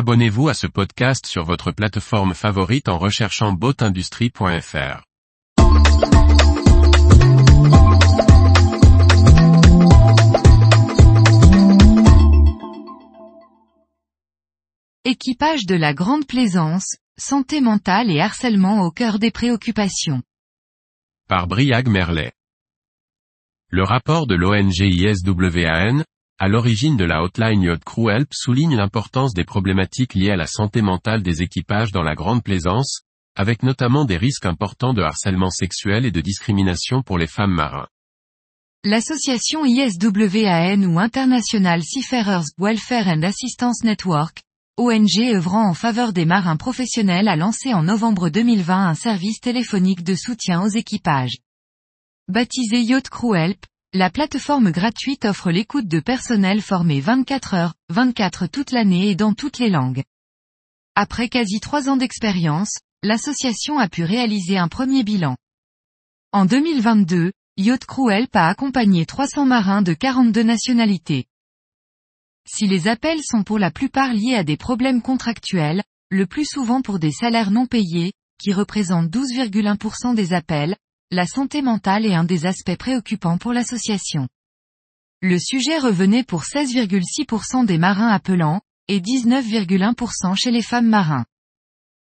Abonnez-vous à ce podcast sur votre plateforme favorite en recherchant boatindustrie.fr. Équipage de la Grande Plaisance, santé mentale et harcèlement au cœur des préoccupations. Par Briag Merlet. Le rapport de l'ONG ISWAN, à l'origine de la hotline Yacht Crew Help souligne l'importance des problématiques liées à la santé mentale des équipages dans la Grande Plaisance, avec notamment des risques importants de harcèlement sexuel et de discrimination pour les femmes marins. L'association ISWAN ou International Seafarers Welfare and Assistance Network, ONG œuvrant en faveur des marins professionnels a lancé en novembre 2020 un service téléphonique de soutien aux équipages. Baptisé Yacht Crew Help, la plateforme gratuite offre l'écoute de personnel formé 24 heures, 24 toute l'année et dans toutes les langues. Après quasi trois ans d'expérience, l'association a pu réaliser un premier bilan. En 2022, Yacht Crew Help a accompagné 300 marins de 42 nationalités. Si les appels sont pour la plupart liés à des problèmes contractuels, le plus souvent pour des salaires non payés, qui représentent 12,1% des appels, la santé mentale est un des aspects préoccupants pour l'association. Le sujet revenait pour 16,6% des marins appelants, et 19,1% chez les femmes marins.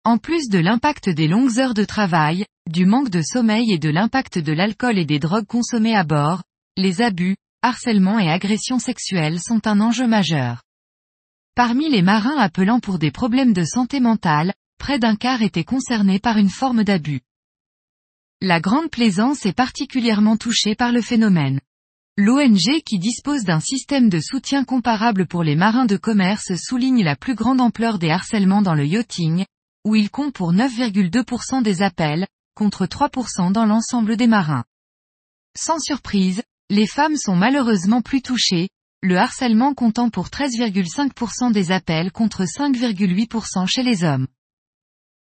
En plus de l'impact des longues heures de travail, du manque de sommeil et de l'impact de l'alcool et des drogues consommées à bord, les abus, harcèlement et agression sexuelle sont un enjeu majeur. Parmi les marins appelant pour des problèmes de santé mentale, près d'un quart étaient concernés par une forme d'abus. La Grande Plaisance est particulièrement touchée par le phénomène. L'ONG qui dispose d'un système de soutien comparable pour les marins de commerce souligne la plus grande ampleur des harcèlements dans le yachting, où il compte pour 9,2% des appels, contre 3% dans l'ensemble des marins. Sans surprise, les femmes sont malheureusement plus touchées, le harcèlement comptant pour 13,5% des appels contre 5,8% chez les hommes.